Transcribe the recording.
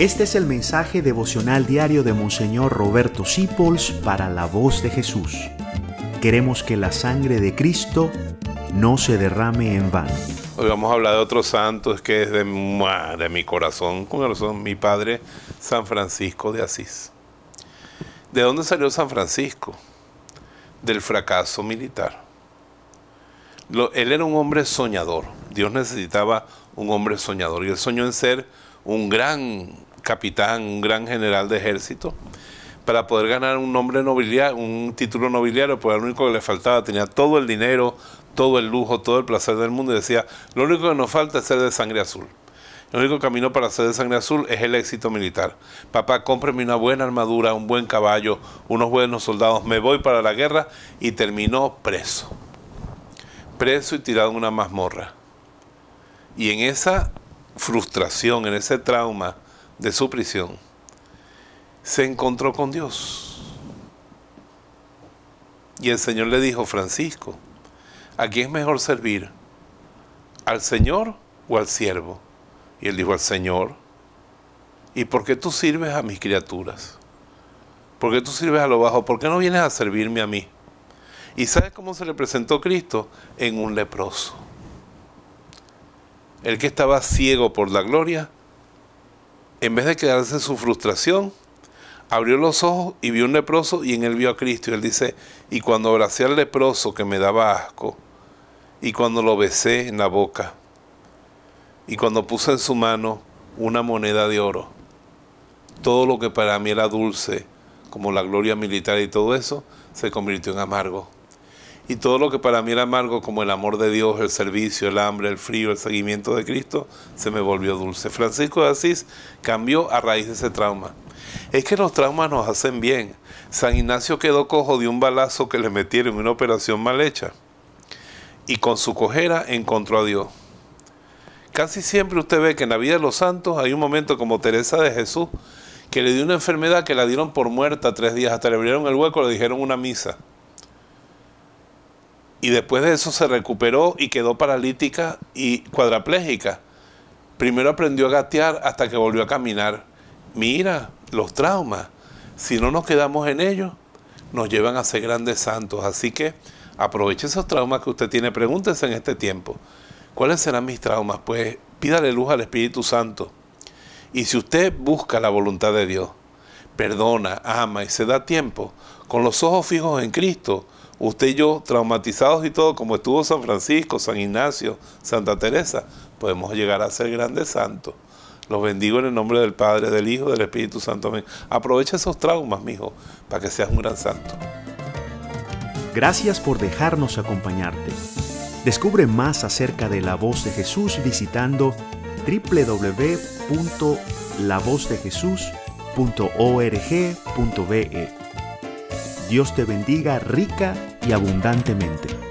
Este es el mensaje devocional diario de Monseñor Roberto Sipols para la voz de Jesús. Queremos que la sangre de Cristo no se derrame en vano. Hoy vamos a hablar de otro santo que es de, de mi corazón, con razón, mi padre San Francisco de Asís. ¿De dónde salió San Francisco? Del fracaso militar. él era un hombre soñador. Dios necesitaba un hombre soñador y él soñó en ser un gran capitán, un gran general de ejército, para poder ganar un nombre nobiliario, un título nobiliario, pues lo único que le faltaba, tenía todo el dinero, todo el lujo, todo el placer del mundo y decía, lo único que nos falta es ser de sangre azul. El único camino para ser de sangre azul es el éxito militar. Papá, cómpreme una buena armadura, un buen caballo, unos buenos soldados. Me voy para la guerra y terminó preso. Preso y tirado en una mazmorra. Y en esa frustración, en ese trauma, de su prisión, se encontró con Dios. Y el Señor le dijo, Francisco, ¿a quién es mejor servir? ¿Al Señor o al siervo? Y él dijo, al Señor. ¿Y por qué tú sirves a mis criaturas? ¿Por qué tú sirves a lo bajo? ¿Por qué no vienes a servirme a mí? ¿Y sabes cómo se le presentó Cristo? En un leproso. El que estaba ciego por la gloria, en vez de quedarse en su frustración, abrió los ojos y vio un leproso y en él vio a Cristo. Y él dice, y cuando abracé al leproso que me daba asco, y cuando lo besé en la boca, y cuando puse en su mano una moneda de oro, todo lo que para mí era dulce, como la gloria militar y todo eso, se convirtió en amargo. Y todo lo que para mí era amargo, como el amor de Dios, el servicio, el hambre, el frío, el seguimiento de Cristo, se me volvió dulce. Francisco de Asís cambió a raíz de ese trauma. Es que los traumas nos hacen bien. San Ignacio quedó cojo de un balazo que le metieron en una operación mal hecha. Y con su cojera encontró a Dios. Casi siempre usted ve que en la vida de los santos hay un momento como Teresa de Jesús, que le dio una enfermedad que la dieron por muerta tres días, hasta le abrieron el hueco, le dijeron una misa y después de eso se recuperó y quedó paralítica y cuadraplégica. Primero aprendió a gatear hasta que volvió a caminar. Mira, los traumas, si no nos quedamos en ellos, nos llevan a ser grandes santos. Así que aproveche esos traumas que usted tiene, pregúntese en este tiempo, ¿cuáles serán mis traumas? Pues pídale luz al Espíritu Santo. Y si usted busca la voluntad de Dios, perdona, ama y se da tiempo, con los ojos fijos en Cristo, usted y yo, traumatizados y todo, como estuvo San Francisco, San Ignacio, Santa Teresa, podemos llegar a ser grandes santos. Los bendigo en el nombre del Padre, del Hijo, del Espíritu Santo. Aprovecha esos traumas, mijo, para que seas un gran santo. Gracias por dejarnos acompañarte. Descubre más acerca de la voz de Jesús visitando www.lavozdejesús.org.be. Dios te bendiga rica abundantemente.